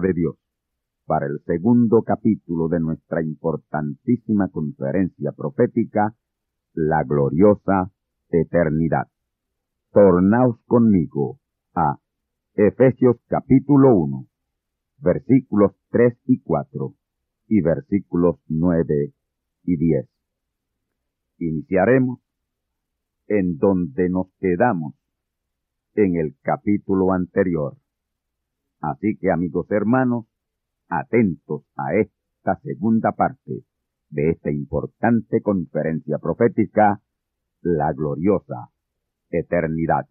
De Dios para el segundo capítulo de nuestra importantísima conferencia profética, La gloriosa eternidad. Tornaos conmigo a Efesios capítulo 1, versículos 3 y 4 y versículos 9 y 10. Iniciaremos en donde nos quedamos en el capítulo anterior. Así que amigos hermanos, atentos a esta segunda parte de esta importante conferencia profética, la gloriosa eternidad.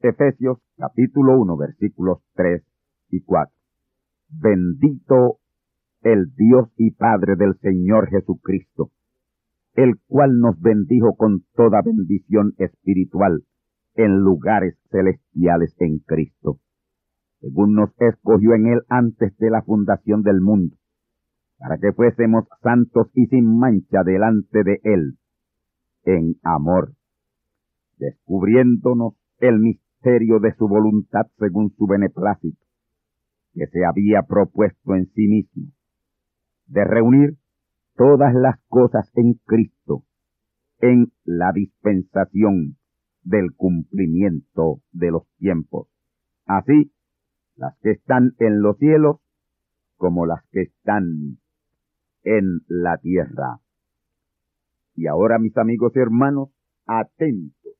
Efesios capítulo 1 versículos 3 y 4. Bendito el Dios y Padre del Señor Jesucristo, el cual nos bendijo con toda bendición espiritual en lugares celestiales en Cristo, según nos escogió en Él antes de la fundación del mundo, para que fuésemos santos y sin mancha delante de Él, en amor, descubriéndonos el misterio de su voluntad según su beneplácito, que se había propuesto en sí mismo, de reunir todas las cosas en Cristo, en la dispensación del cumplimiento de los tiempos. Así, las que están en los cielos como las que están en la tierra. Y ahora, mis amigos y hermanos, atentos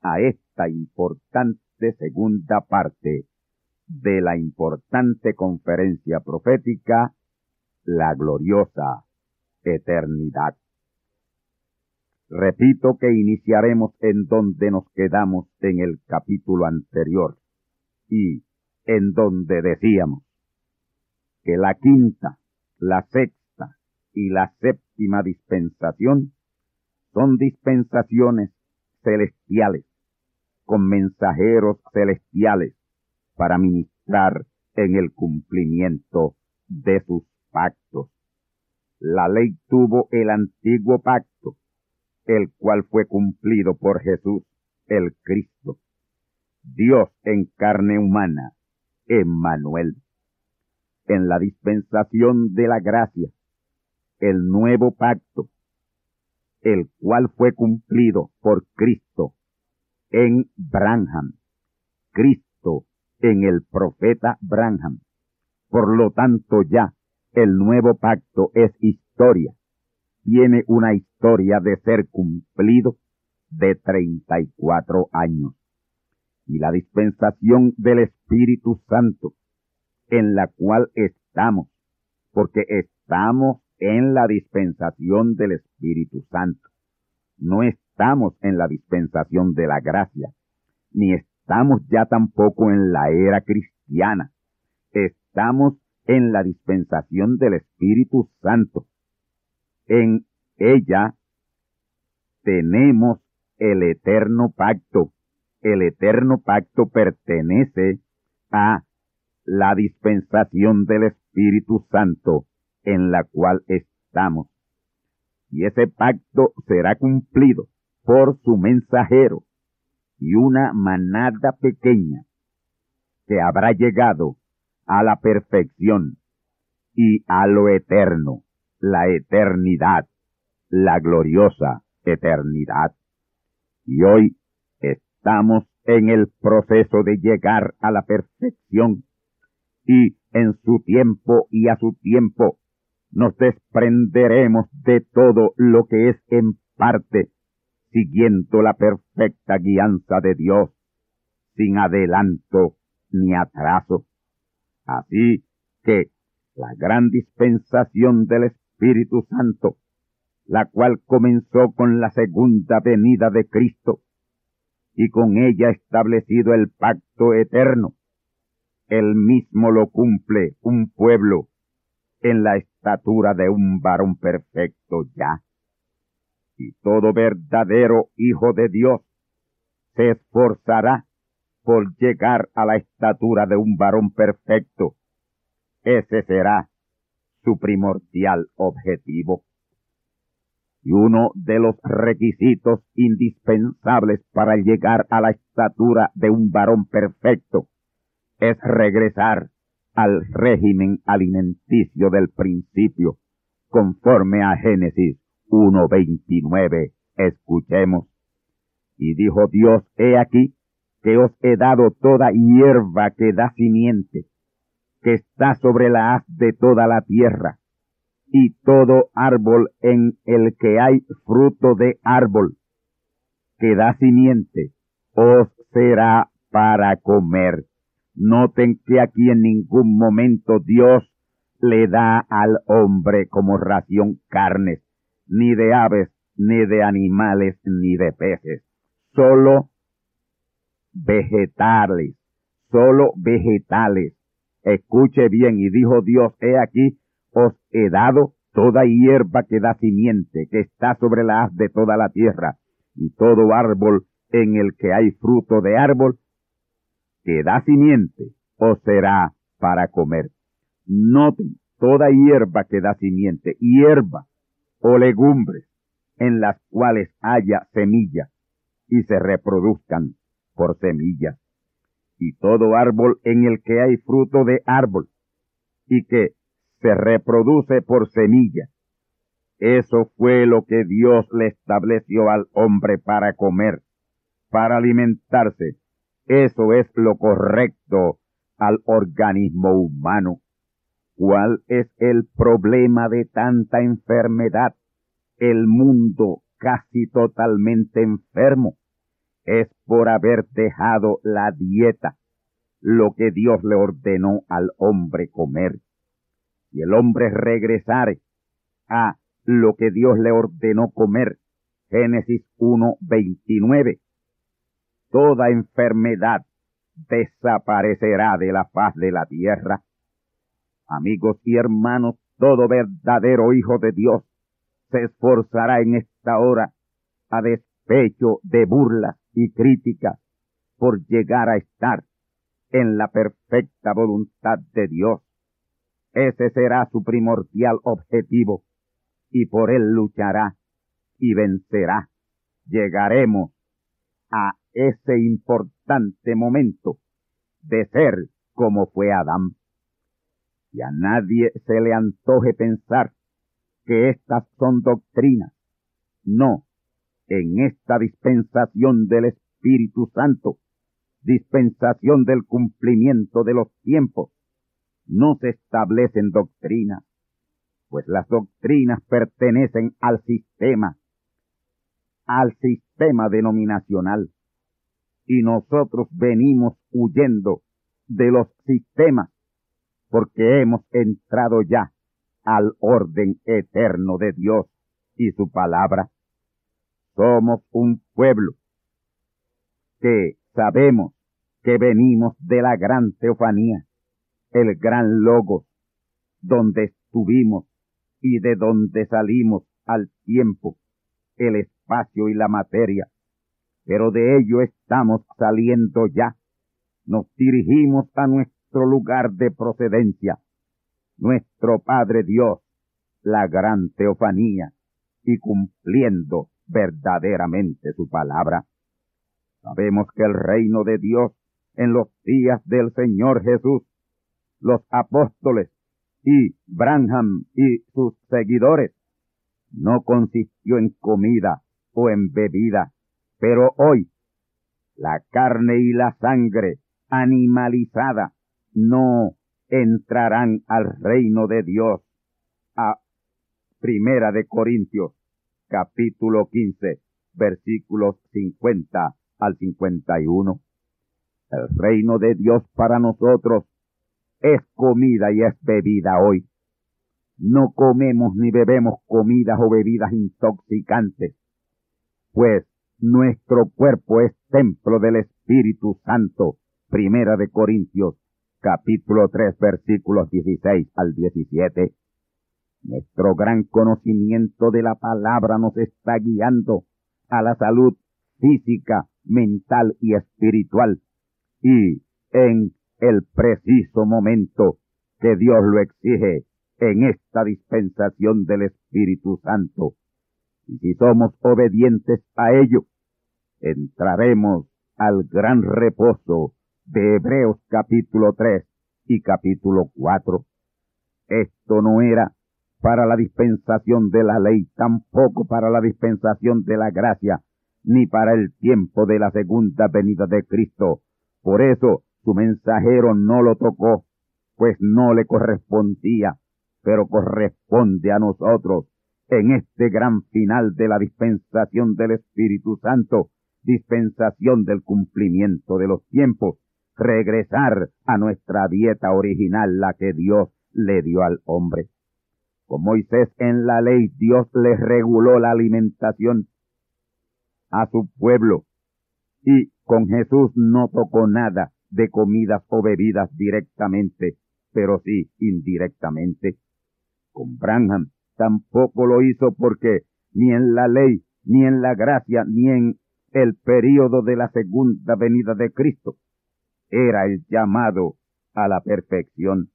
a esta importante segunda parte de la importante conferencia profética, la gloriosa eternidad. Repito que iniciaremos en donde nos quedamos en el capítulo anterior y en donde decíamos que la quinta, la sexta y la séptima dispensación son dispensaciones celestiales con mensajeros celestiales para ministrar en el cumplimiento de sus pactos. La ley tuvo el antiguo pacto el cual fue cumplido por Jesús el Cristo, Dios en carne humana, Emmanuel. En la dispensación de la gracia, el nuevo pacto, el cual fue cumplido por Cristo en Branham, Cristo en el profeta Branham. Por lo tanto ya el nuevo pacto es historia tiene una historia de ser cumplido de 34 años. Y la dispensación del Espíritu Santo, en la cual estamos, porque estamos en la dispensación del Espíritu Santo. No estamos en la dispensación de la gracia, ni estamos ya tampoco en la era cristiana. Estamos en la dispensación del Espíritu Santo. En ella tenemos el eterno pacto. El eterno pacto pertenece a la dispensación del Espíritu Santo en la cual estamos. Y ese pacto será cumplido por su mensajero y una manada pequeña que habrá llegado a la perfección y a lo eterno, la eternidad, la gloriosa eternidad. Y hoy estamos en el proceso de llegar a la perfección y en su tiempo y a su tiempo nos desprenderemos de todo lo que es en parte, siguiendo la perfecta guianza de Dios, sin adelanto ni atraso. Así que la gran dispensación del Espíritu Santo, la cual comenzó con la segunda venida de Cristo, y con ella establecido el pacto eterno, él mismo lo cumple un pueblo en la estatura de un varón perfecto ya. Y todo verdadero hijo de Dios se esforzará por llegar a la estatura de un varón perfecto. Ese será su primordial objetivo. Y uno de los requisitos indispensables para llegar a la estatura de un varón perfecto es regresar al régimen alimenticio del principio, conforme a Génesis 1.29. Escuchemos. Y dijo Dios, he aquí que os he dado toda hierba que da simiente, que está sobre la haz de toda la tierra, y todo árbol en el que hay fruto de árbol, que da simiente, os será para comer. Noten que aquí en ningún momento Dios le da al hombre como ración carnes, ni de aves, ni de animales, ni de peces. Solo vegetales, solo vegetales. Escuche bien, y dijo Dios, he aquí, os he dado toda hierba que da simiente, que está sobre la haz de toda la tierra, y todo árbol en el que hay fruto de árbol, que da simiente o será para comer. Noten, toda hierba que da simiente, hierba o legumbres en las cuales haya semilla y se reproduzcan por semillas. Y todo árbol en el que hay fruto de árbol y que se reproduce por semilla. Eso fue lo que Dios le estableció al hombre para comer, para alimentarse eso es lo correcto al organismo humano. ¿Cuál es el problema de tanta enfermedad? El mundo casi totalmente enfermo. Es por haber dejado la dieta, lo que Dios le ordenó al hombre comer. Y el hombre regresare a lo que Dios le ordenó comer. Génesis 1.29 toda enfermedad desaparecerá de la faz de la tierra. Amigos y hermanos, todo verdadero hijo de Dios se esforzará en esta hora a despecho de burlas y críticas por llegar a estar en la perfecta voluntad de Dios. Ese será su primordial objetivo y por él luchará y vencerá. Llegaremos a ese importante momento de ser como fue Adán. Y a nadie se le antoje pensar que estas son doctrinas. No, en esta dispensación del Espíritu Santo, dispensación del cumplimiento de los tiempos, no se establecen doctrinas, pues las doctrinas pertenecen al sistema, al sistema denominacional y nosotros venimos huyendo de los sistemas porque hemos entrado ya al orden eterno de Dios y su palabra. Somos un pueblo que sabemos que venimos de la gran teofanía, el gran logo, donde estuvimos y de donde salimos al tiempo, el espacio y la materia. Pero de ello estamos saliendo ya. Nos dirigimos a nuestro lugar de procedencia, nuestro Padre Dios, la gran teofanía, y cumpliendo verdaderamente su palabra. Sabemos que el reino de Dios en los días del Señor Jesús, los apóstoles y Branham y sus seguidores, no consistió en comida o en bebida, pero hoy la carne y la sangre animalizada no entrarán al reino de Dios. A Primera de Corintios, capítulo 15, versículos 50 al 51. El reino de Dios para nosotros es comida y es bebida hoy. No comemos ni bebemos comidas o bebidas intoxicantes, pues nuestro cuerpo es templo del Espíritu Santo. Primera de Corintios, capítulo 3, versículos 16 al 17. Nuestro gran conocimiento de la palabra nos está guiando a la salud física, mental y espiritual. Y en el preciso momento que Dios lo exige en esta dispensación del Espíritu Santo. Y si somos obedientes a ello, entraremos al gran reposo de Hebreos capítulo 3 y capítulo 4. Esto no era para la dispensación de la ley, tampoco para la dispensación de la gracia, ni para el tiempo de la segunda venida de Cristo. Por eso su mensajero no lo tocó, pues no le correspondía, pero corresponde a nosotros en este gran final de la dispensación del Espíritu Santo, dispensación del cumplimiento de los tiempos, regresar a nuestra dieta original, la que Dios le dio al hombre. Con Moisés en la ley, Dios le reguló la alimentación a su pueblo y con Jesús no tocó nada de comidas o bebidas directamente, pero sí indirectamente. Con Branham tampoco lo hizo porque ni en la ley, ni en la gracia, ni en el período de la segunda venida de Cristo era el llamado a la perfección.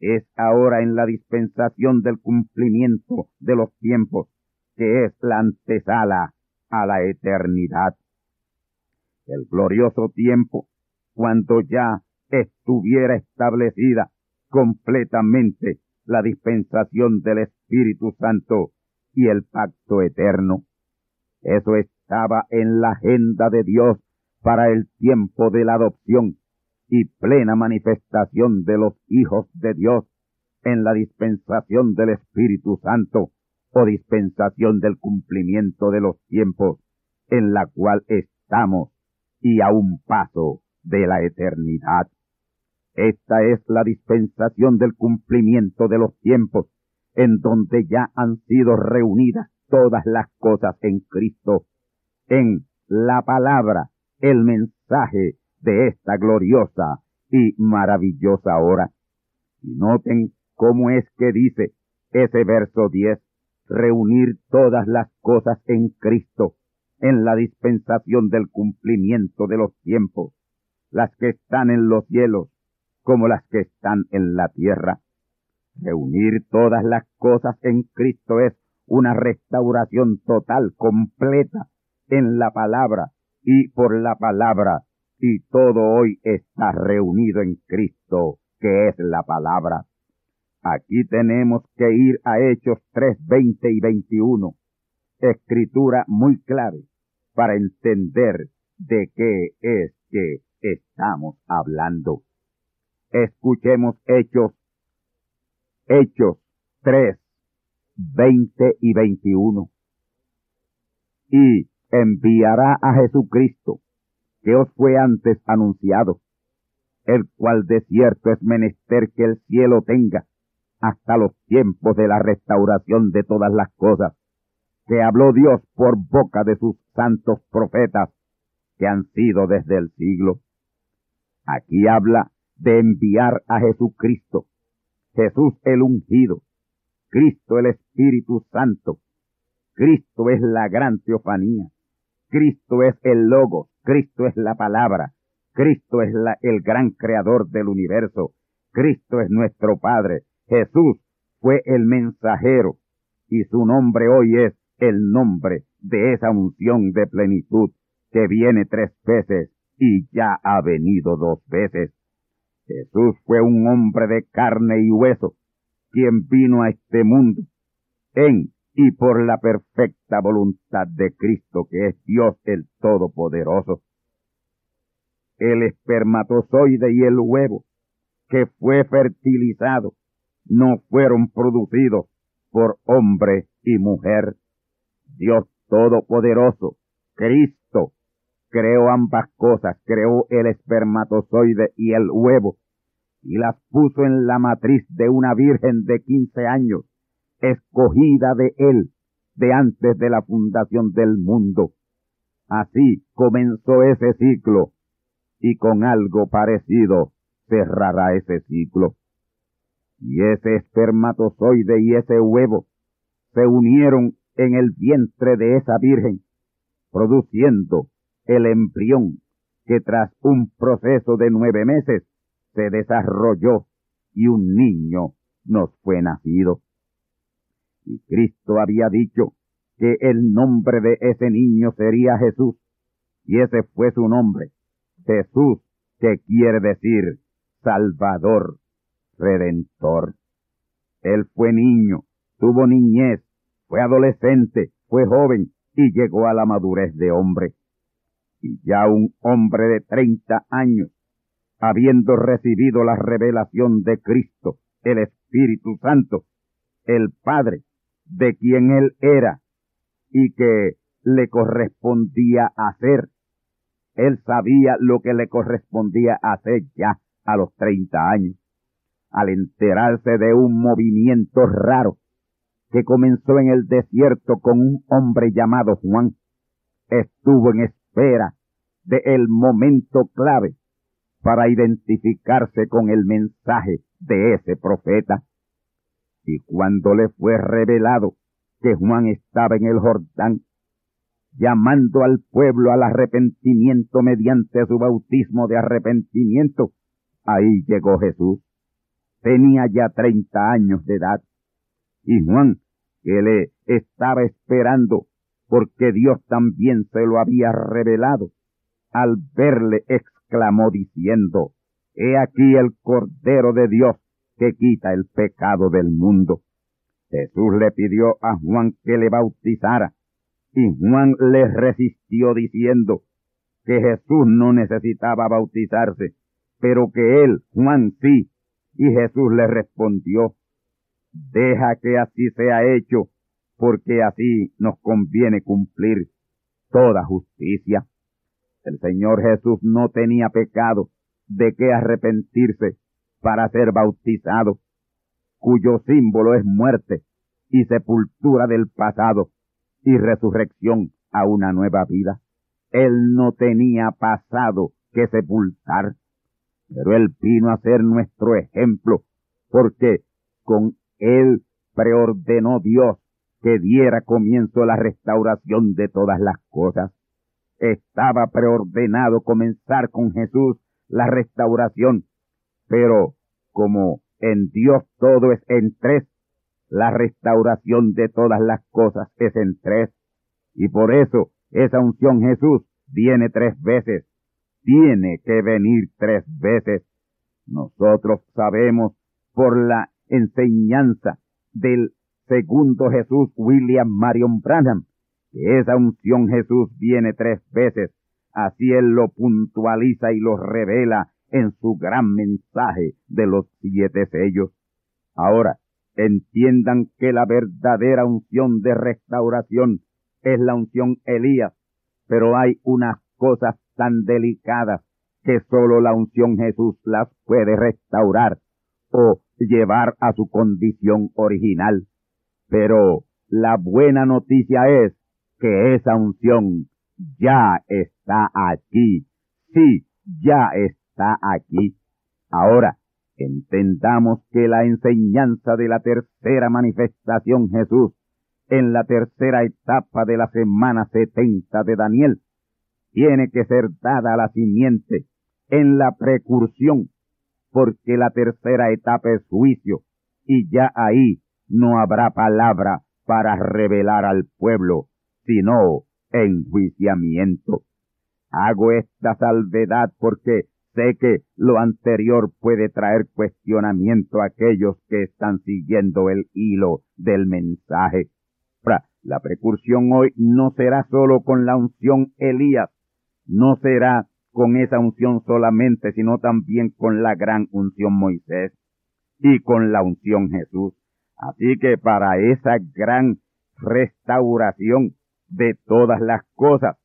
Es ahora en la dispensación del cumplimiento de los tiempos, que es la antesala a la eternidad. El glorioso tiempo cuando ya estuviera establecida completamente la dispensación del Espíritu Santo y el pacto eterno. Eso estaba en la agenda de Dios para el tiempo de la adopción y plena manifestación de los hijos de Dios en la dispensación del Espíritu Santo o dispensación del cumplimiento de los tiempos en la cual estamos y a un paso de la eternidad. Esta es la dispensación del cumplimiento de los tiempos, en donde ya han sido reunidas todas las cosas en Cristo, en la palabra, el mensaje de esta gloriosa y maravillosa hora. Y noten cómo es que dice ese verso 10, reunir todas las cosas en Cristo, en la dispensación del cumplimiento de los tiempos las que están en los cielos como las que están en la tierra. Reunir todas las cosas en Cristo es una restauración total, completa, en la palabra y por la palabra, y todo hoy está reunido en Cristo, que es la palabra. Aquí tenemos que ir a Hechos 3, 20 y 21, escritura muy clave para entender de qué es que estamos hablando. Escuchemos Hechos, Hechos 3, 20 y 21. Y enviará a Jesucristo, que os fue antes anunciado, el cual de cierto es menester que el cielo tenga hasta los tiempos de la restauración de todas las cosas, que habló Dios por boca de sus santos profetas, que han sido desde el siglo. Aquí habla de enviar a Jesucristo, Jesús el ungido, Cristo el Espíritu Santo, Cristo es la gran teofanía, Cristo es el logo, Cristo es la palabra, Cristo es la, el gran creador del universo, Cristo es nuestro Padre, Jesús fue el mensajero y su nombre hoy es el nombre de esa unción de plenitud que viene tres veces y ya ha venido dos veces. Jesús fue un hombre de carne y hueso, quien vino a este mundo en y por la perfecta voluntad de Cristo, que es Dios el Todopoderoso. El espermatozoide y el huevo, que fue fertilizado, no fueron producidos por hombre y mujer. Dios Todopoderoso, Cristo, creó ambas cosas, creó el espermatozoide y el huevo, y las puso en la matriz de una virgen de quince años, escogida de él, de antes de la fundación del mundo. Así comenzó ese ciclo, y con algo parecido cerrará ese ciclo. Y ese espermatozoide y ese huevo se unieron en el vientre de esa virgen, produciendo el embrión que tras un proceso de nueve meses se desarrolló y un niño nos fue nacido. Y Cristo había dicho que el nombre de ese niño sería Jesús, y ese fue su nombre, Jesús, que quiere decir Salvador, Redentor. Él fue niño, tuvo niñez, fue adolescente, fue joven y llegó a la madurez de hombre. Y ya un hombre de treinta años habiendo recibido la revelación de Cristo, el Espíritu Santo, el Padre, de quien él era y que le correspondía hacer. Él sabía lo que le correspondía hacer ya a los 30 años, al enterarse de un movimiento raro que comenzó en el desierto con un hombre llamado Juan. Estuvo en espera de el momento clave para identificarse con el mensaje de ese profeta. Y cuando le fue revelado que Juan estaba en el Jordán, llamando al pueblo al arrepentimiento mediante su bautismo de arrepentimiento, ahí llegó Jesús. Tenía ya treinta años de edad. Y Juan, que le estaba esperando porque Dios también se lo había revelado, al verle clamó diciendo, He aquí el Cordero de Dios que quita el pecado del mundo. Jesús le pidió a Juan que le bautizara, y Juan le resistió diciendo que Jesús no necesitaba bautizarse, pero que él, Juan, sí. Y Jesús le respondió, Deja que así sea hecho, porque así nos conviene cumplir toda justicia. El Señor Jesús no tenía pecado de qué arrepentirse para ser bautizado, cuyo símbolo es muerte y sepultura del pasado y resurrección a una nueva vida. Él no tenía pasado que sepultar, pero Él vino a ser nuestro ejemplo, porque con Él preordenó Dios que diera comienzo la restauración de todas las cosas estaba preordenado comenzar con Jesús la restauración, pero como en Dios todo es en tres, la restauración de todas las cosas es en tres, y por eso esa unción Jesús viene tres veces, tiene que venir tres veces. Nosotros sabemos por la enseñanza del segundo Jesús William Marion Branham esa unción Jesús viene tres veces, así Él lo puntualiza y lo revela en su gran mensaje de los siete sellos. Ahora, entiendan que la verdadera unción de restauración es la unción Elías, pero hay unas cosas tan delicadas que solo la unción Jesús las puede restaurar, o llevar a su condición original. Pero la buena noticia es que esa unción ya está aquí. Sí, ya está aquí. Ahora, entendamos que la enseñanza de la tercera manifestación Jesús en la tercera etapa de la semana 70 de Daniel tiene que ser dada a la simiente en la precursión, porque la tercera etapa es juicio y ya ahí no habrá palabra para revelar al pueblo, sino enjuiciamiento. Hago esta salvedad porque sé que lo anterior puede traer cuestionamiento a aquellos que están siguiendo el hilo del mensaje. La precursión hoy no será solo con la unción Elías, no será con esa unción solamente, sino también con la gran unción Moisés y con la unción Jesús. Así que para esa gran restauración de todas las cosas,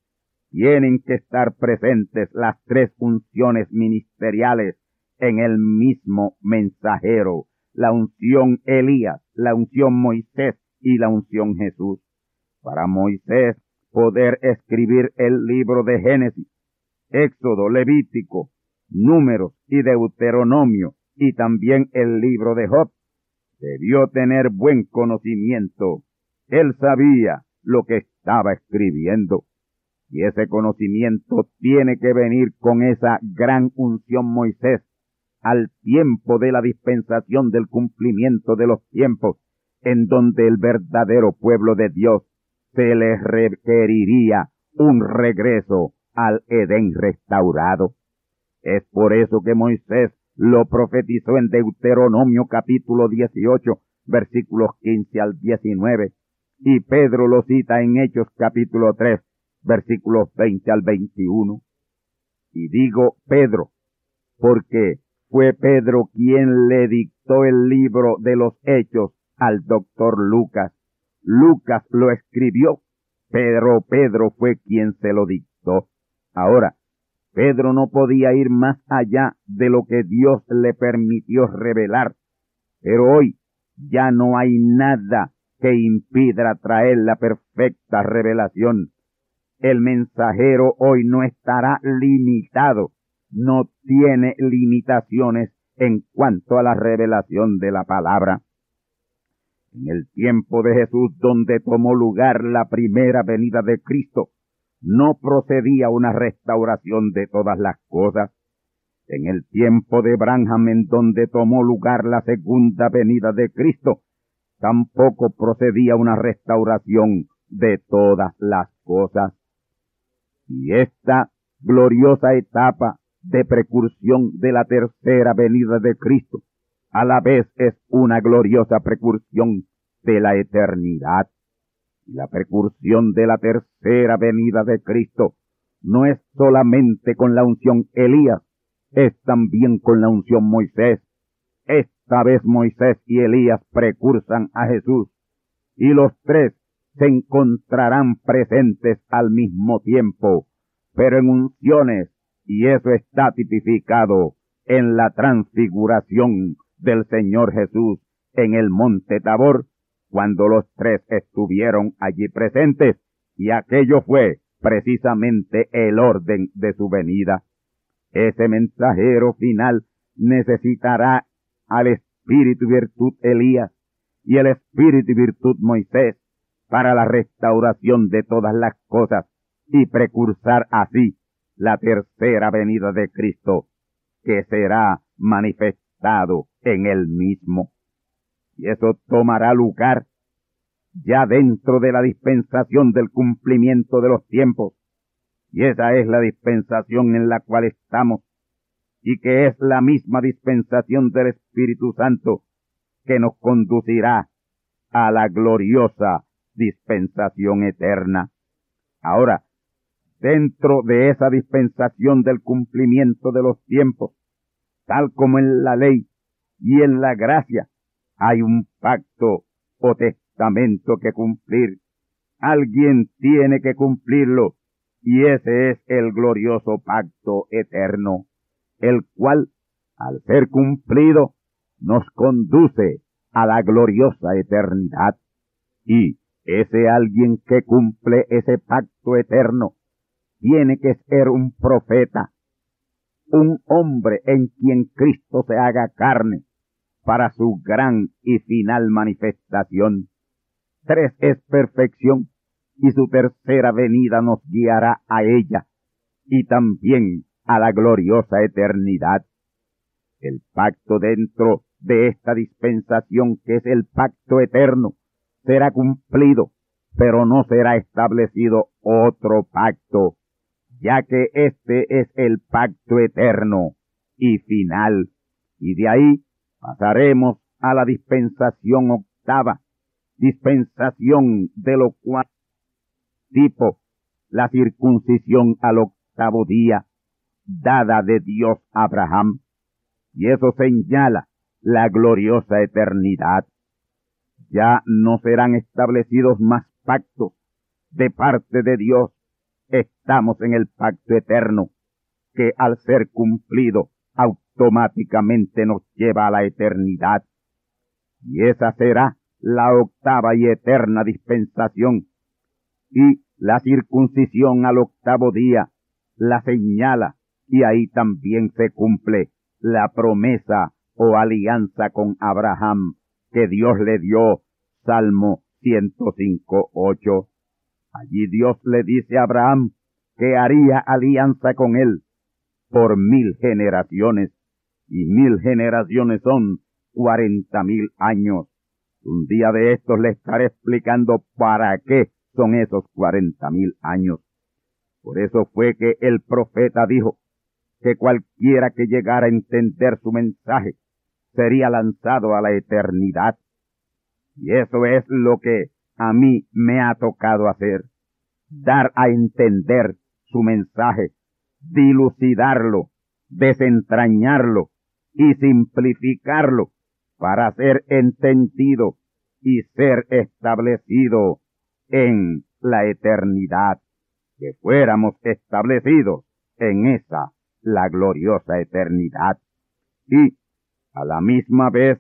tienen que estar presentes las tres unciones ministeriales en el mismo mensajero, la unción Elías, la unción Moisés y la unción Jesús. Para Moisés poder escribir el libro de Génesis, Éxodo, Levítico, Números y Deuteronomio y también el libro de Job, debió tener buen conocimiento. Él sabía lo que estaba escribiendo. Y ese conocimiento tiene que venir con esa gran unción Moisés al tiempo de la dispensación del cumplimiento de los tiempos, en donde el verdadero pueblo de Dios se le requeriría un regreso al Edén restaurado. Es por eso que Moisés lo profetizó en Deuteronomio capítulo 18, versículos 15 al 19, y Pedro lo cita en Hechos capítulo 3, versículos 20 al 21. Y digo Pedro, porque fue Pedro quien le dictó el libro de los Hechos al doctor Lucas. Lucas lo escribió, pero Pedro fue quien se lo dictó. Ahora, Pedro no podía ir más allá de lo que Dios le permitió revelar, pero hoy ya no hay nada que impida traer la perfecta revelación. El mensajero hoy no estará limitado, no tiene limitaciones en cuanto a la revelación de la palabra. En el tiempo de Jesús, donde tomó lugar la primera venida de Cristo, no procedía una restauración de todas las cosas. En el tiempo de Branham, en donde tomó lugar la segunda venida de Cristo, tampoco procedía una restauración de todas las cosas. Y esta gloriosa etapa de precursión de la tercera venida de Cristo, a la vez es una gloriosa precursión de la eternidad. La precursión de la tercera venida de Cristo no es solamente con la unción Elías, es también con la unción Moisés. Esta vez Moisés y Elías precursan a Jesús y los tres se encontrarán presentes al mismo tiempo, pero en unciones, y eso está tipificado en la transfiguración del Señor Jesús en el monte Tabor, cuando los tres estuvieron allí presentes, y aquello fue precisamente el orden de su venida. Ese mensajero final necesitará al Espíritu y virtud Elías y el Espíritu y virtud Moisés para la restauración de todas las cosas y precursar así la tercera venida de Cristo, que será manifestado en él mismo y eso tomará lugar ya dentro de la dispensación del cumplimiento de los tiempos. Y esa es la dispensación en la cual estamos y que es la misma dispensación del Espíritu Santo que nos conducirá a la gloriosa dispensación eterna. Ahora, dentro de esa dispensación del cumplimiento de los tiempos, tal como en la ley y en la gracia, hay un pacto o testamento que cumplir. Alguien tiene que cumplirlo y ese es el glorioso pacto eterno, el cual, al ser cumplido, nos conduce a la gloriosa eternidad. Y ese alguien que cumple ese pacto eterno tiene que ser un profeta, un hombre en quien Cristo se haga carne para su gran y final manifestación. Tres es perfección y su tercera venida nos guiará a ella y también a la gloriosa eternidad. El pacto dentro de esta dispensación que es el pacto eterno será cumplido, pero no será establecido otro pacto, ya que este es el pacto eterno y final, y de ahí pasaremos a la dispensación octava, dispensación de lo cual tipo la circuncisión al octavo día, dada de Dios Abraham, y eso señala la gloriosa eternidad. Ya no serán establecidos más pactos de parte de Dios. Estamos en el pacto eterno, que al ser cumplido automáticamente nos lleva a la eternidad. Y esa será la octava y eterna dispensación. Y la circuncisión al octavo día la señala y ahí también se cumple la promesa o alianza con Abraham que Dios le dio. Salmo 105.8. Allí Dios le dice a Abraham que haría alianza con él por mil generaciones y mil generaciones son cuarenta mil años. Un día de estos le estaré explicando para qué son esos cuarenta mil años. Por eso fue que el profeta dijo que cualquiera que llegara a entender su mensaje sería lanzado a la eternidad. Y eso es lo que a mí me ha tocado hacer, dar a entender su mensaje, dilucidarlo, desentrañarlo y simplificarlo para ser entendido y ser establecido en la eternidad, que fuéramos establecidos en esa, la gloriosa eternidad. Y a la misma vez,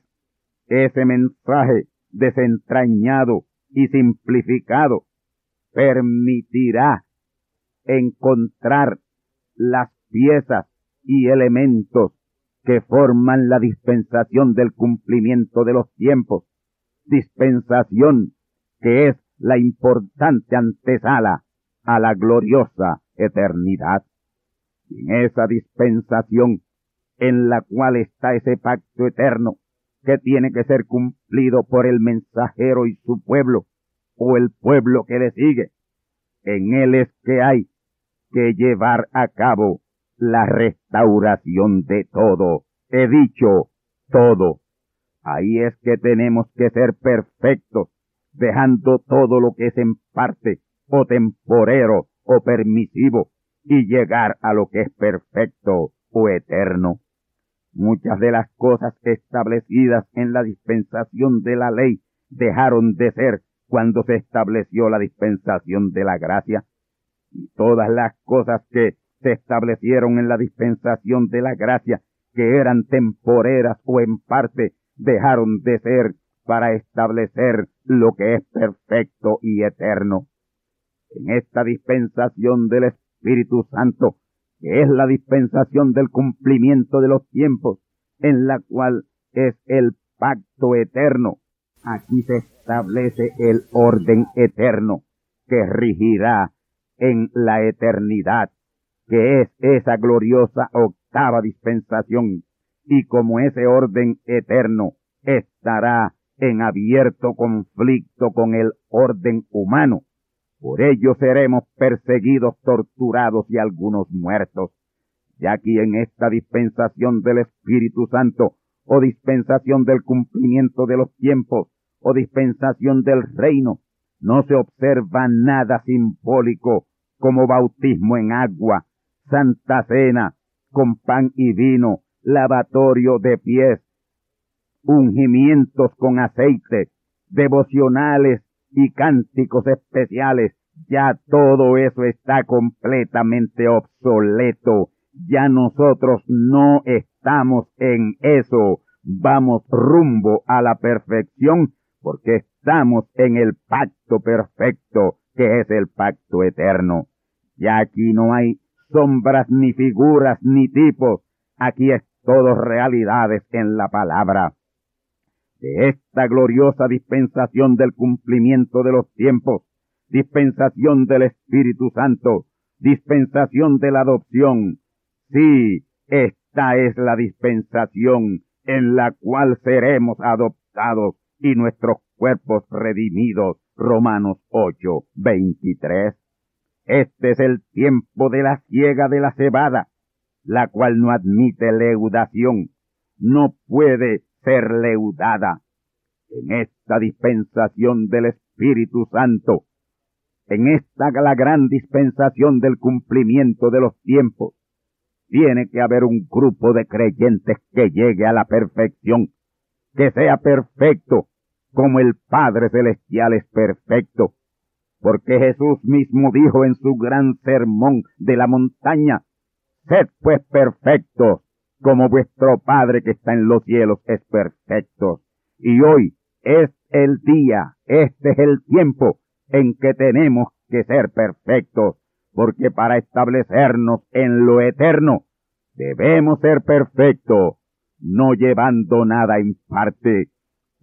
ese mensaje desentrañado y simplificado permitirá encontrar las piezas y elementos que forman la dispensación del cumplimiento de los tiempos, dispensación que es la importante antesala a la gloriosa eternidad. En esa dispensación en la cual está ese pacto eterno que tiene que ser cumplido por el mensajero y su pueblo, o el pueblo que le sigue. En él es que hay que llevar a cabo la restauración de todo. He dicho todo. Ahí es que tenemos que ser perfectos, dejando todo lo que es en parte, o temporero, o permisivo, y llegar a lo que es perfecto o eterno. Muchas de las cosas establecidas en la dispensación de la ley dejaron de ser cuando se estableció la dispensación de la gracia. Y todas las cosas que se establecieron en la dispensación de la gracia, que eran temporeras o en parte, dejaron de ser para establecer lo que es perfecto y eterno. En esta dispensación del Espíritu Santo que es la dispensación del cumplimiento de los tiempos, en la cual es el pacto eterno. Aquí se establece el orden eterno que rigirá en la eternidad, que es esa gloriosa octava dispensación, y como ese orden eterno estará en abierto conflicto con el orden humano, por ello seremos perseguidos, torturados y algunos muertos. Ya aquí en esta dispensación del Espíritu Santo, o dispensación del cumplimiento de los tiempos, o dispensación del reino, no se observa nada simbólico como bautismo en agua, santa cena, con pan y vino, lavatorio de pies, ungimientos con aceite, devocionales y cánticos especiales, ya todo eso está completamente obsoleto. Ya nosotros no estamos en eso. vamos rumbo a la perfección porque estamos en el pacto perfecto que es el pacto eterno. Y aquí no hay sombras ni figuras ni tipos, aquí es todo realidades en la palabra. De esta gloriosa dispensación del cumplimiento de los tiempos, dispensación del Espíritu Santo, dispensación de la adopción. Sí, esta es la dispensación en la cual seremos adoptados y nuestros cuerpos redimidos. Romanos 8, 23. Este es el tiempo de la ciega de la cebada, la cual no admite leudación, no puede ser leudada. En esta dispensación del Espíritu Santo, en esta la gran dispensación del cumplimiento de los tiempos, tiene que haber un grupo de creyentes que llegue a la perfección, que sea perfecto, como el Padre Celestial es perfecto. Porque Jesús mismo dijo en su gran sermón de la montaña, Sed pues perfectos, como vuestro Padre que está en los cielos es perfecto. Y hoy es el día, este es el tiempo en que tenemos que ser perfectos, porque para establecernos en lo eterno debemos ser perfectos, no llevando nada en parte.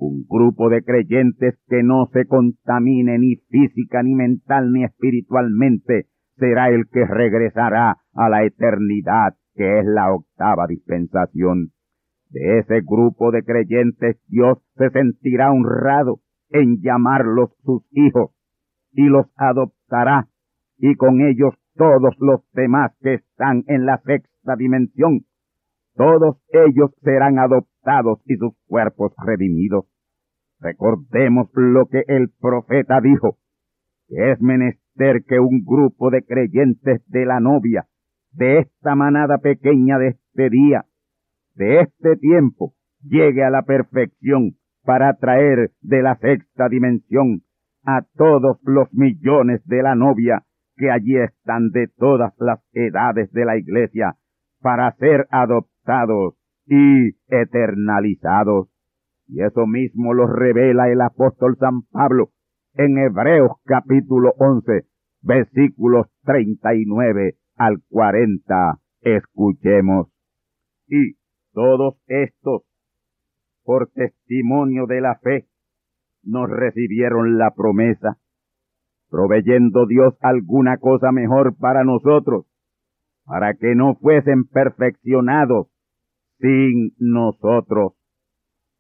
Un grupo de creyentes que no se contamine ni física, ni mental, ni espiritualmente, será el que regresará a la eternidad, que es la octava dispensación. De ese grupo de creyentes Dios se sentirá honrado en llamarlos sus hijos y los adoptará y con ellos todos los demás que están en la sexta dimensión. Todos ellos serán adoptados y sus cuerpos redimidos. Recordemos lo que el profeta dijo, que es menester que un grupo de creyentes de la novia, de esta manada pequeña de este día, de este tiempo, llegue a la perfección para traer de la sexta dimensión a todos los millones de la novia que allí están de todas las edades de la iglesia para ser adoptados y eternalizados. Y eso mismo lo revela el apóstol San Pablo en Hebreos capítulo 11, versículos 39 al 40. Escuchemos. Y todos estos, por testimonio de la fe, nos recibieron la promesa, proveyendo Dios alguna cosa mejor para nosotros, para que no fuesen perfeccionados sin nosotros.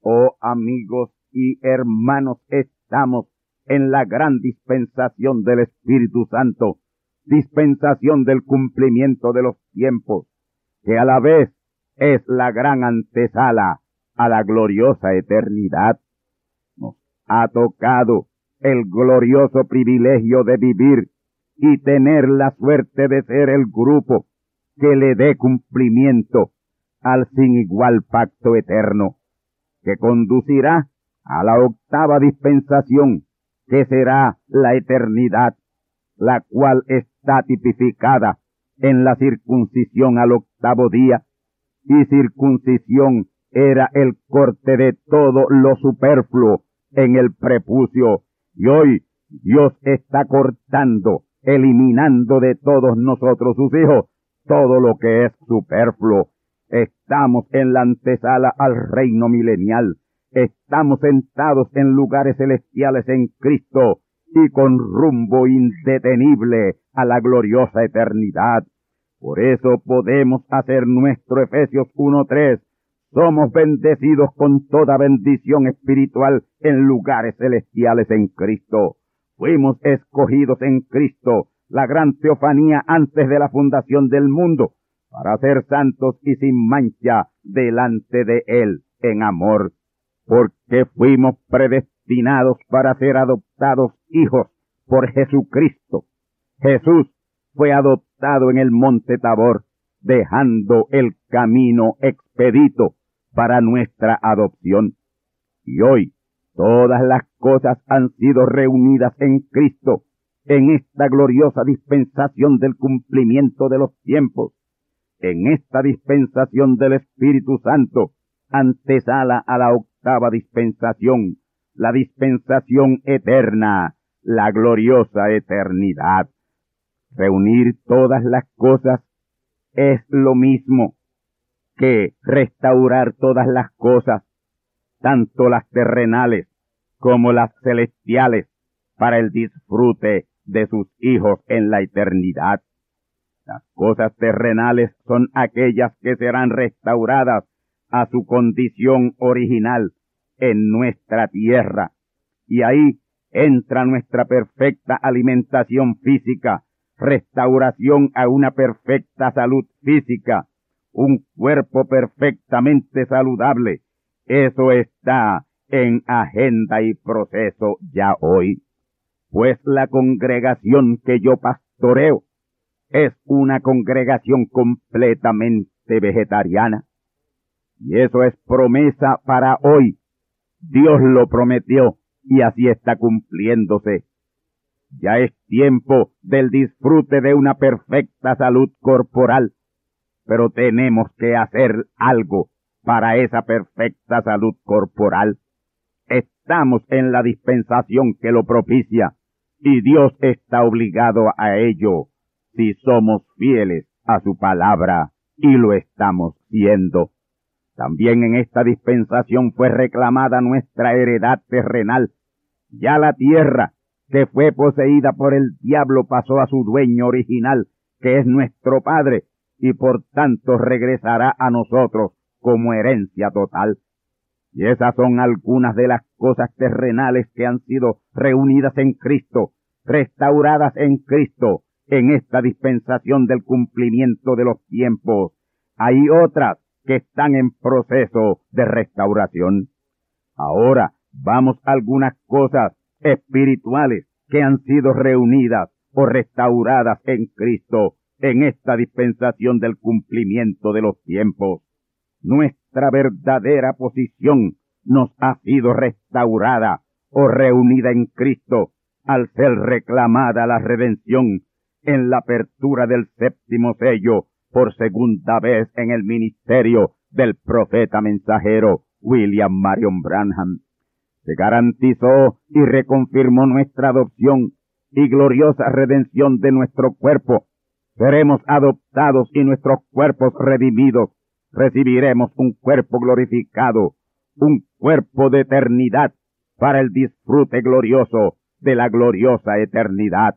Oh amigos y hermanos, estamos en la gran dispensación del Espíritu Santo, dispensación del cumplimiento de los tiempos, que a la vez es la gran antesala a la gloriosa eternidad. Nos ha tocado el glorioso privilegio de vivir y tener la suerte de ser el grupo que le dé cumplimiento al sin igual pacto eterno, que conducirá a la octava dispensación, que será la eternidad, la cual está tipificada en la circuncisión al octavo día, y circuncisión era el corte de todo lo superfluo en el prepucio, y hoy Dios está cortando, eliminando de todos nosotros sus hijos todo lo que es superfluo. Estamos en la antesala al reino milenial. Estamos sentados en lugares celestiales en Cristo y con rumbo indetenible a la gloriosa eternidad. Por eso podemos hacer nuestro Efesios 1.3. Somos bendecidos con toda bendición espiritual en lugares celestiales en Cristo. Fuimos escogidos en Cristo, la gran teofanía antes de la fundación del mundo, para ser santos y sin mancha delante de Él en amor, porque fuimos predestinados para ser adoptados hijos por Jesucristo. Jesús fue adoptado en el monte Tabor, dejando el camino expedito para nuestra adopción. Y hoy todas las cosas han sido reunidas en Cristo, en esta gloriosa dispensación del cumplimiento de los tiempos, en esta dispensación del Espíritu Santo, antesala a la octava dispensación, la dispensación eterna, la gloriosa eternidad. Reunir todas las cosas es lo mismo que restaurar todas las cosas, tanto las terrenales como las celestiales, para el disfrute de sus hijos en la eternidad. Las cosas terrenales son aquellas que serán restauradas a su condición original en nuestra tierra. Y ahí entra nuestra perfecta alimentación física, restauración a una perfecta salud física, un cuerpo perfectamente saludable. Eso está en agenda y proceso ya hoy. Pues la congregación que yo pastoreo es una congregación completamente vegetariana. Y eso es promesa para hoy. Dios lo prometió y así está cumpliéndose. Ya es tiempo del disfrute de una perfecta salud corporal, pero tenemos que hacer algo para esa perfecta salud corporal. Estamos en la dispensación que lo propicia y Dios está obligado a ello si somos fieles a su palabra y lo estamos siendo. También en esta dispensación fue reclamada nuestra heredad terrenal. Ya la tierra que fue poseída por el diablo pasó a su dueño original, que es nuestro Padre, y por tanto regresará a nosotros como herencia total. Y esas son algunas de las cosas terrenales que han sido reunidas en Cristo, restauradas en Cristo, en esta dispensación del cumplimiento de los tiempos. Hay otras que están en proceso de restauración. Ahora vamos a algunas cosas espirituales que han sido reunidas o restauradas en Cristo en esta dispensación del cumplimiento de los tiempos. Nuestra verdadera posición nos ha sido restaurada o reunida en Cristo al ser reclamada la redención en la apertura del séptimo sello por segunda vez en el ministerio del profeta mensajero William Marion Branham. Se garantizó y reconfirmó nuestra adopción y gloriosa redención de nuestro cuerpo. Seremos adoptados y nuestros cuerpos redimidos. Recibiremos un cuerpo glorificado, un cuerpo de eternidad para el disfrute glorioso de la gloriosa eternidad.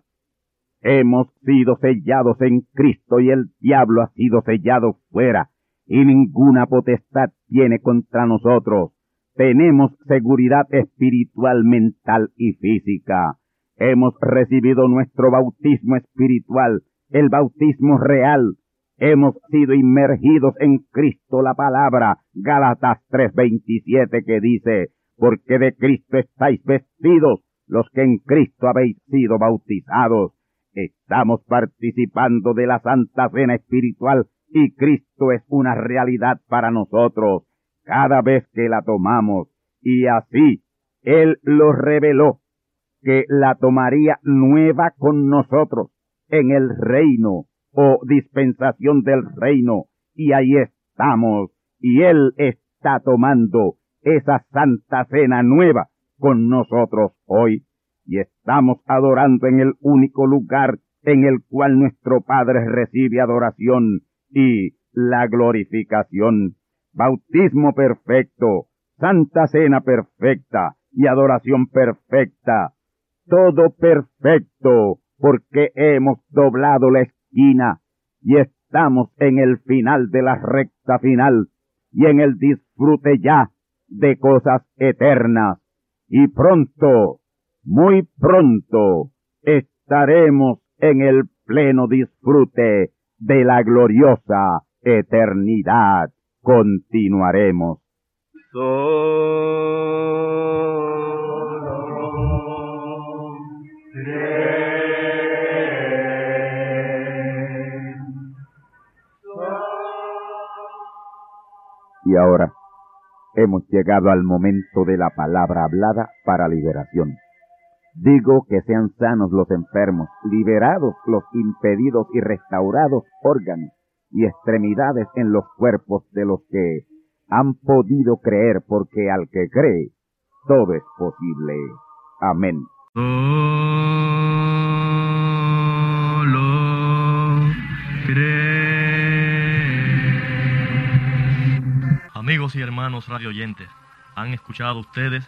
Hemos sido sellados en Cristo y el diablo ha sido sellado fuera y ninguna potestad tiene contra nosotros. Tenemos seguridad espiritual, mental y física. Hemos recibido nuestro bautismo espiritual, el bautismo real. Hemos sido inmergidos en Cristo la palabra, Gálatas 3:27 que dice, porque de Cristo estáis vestidos los que en Cristo habéis sido bautizados Estamos participando de la Santa Cena Espiritual y Cristo es una realidad para nosotros cada vez que la tomamos. Y así Él lo reveló, que la tomaría nueva con nosotros en el reino o dispensación del reino. Y ahí estamos. Y Él está tomando esa Santa Cena nueva con nosotros hoy y estamos adorando en el único lugar en el cual nuestro Padre recibe adoración y la glorificación. Bautismo perfecto, Santa Cena perfecta y adoración perfecta. Todo perfecto porque hemos doblado la esquina y estamos en el final de la recta final y en el disfrute ya de cosas eternas. Y pronto muy pronto estaremos en el pleno disfrute de la gloriosa eternidad. Continuaremos. Y ahora hemos llegado al momento de la palabra hablada para liberación. Digo que sean sanos los enfermos, liberados los impedidos y restaurados órganos y extremidades en los cuerpos de los que han podido creer porque al que cree, todo es posible. Amén. Amigos y hermanos radioyentes, han escuchado ustedes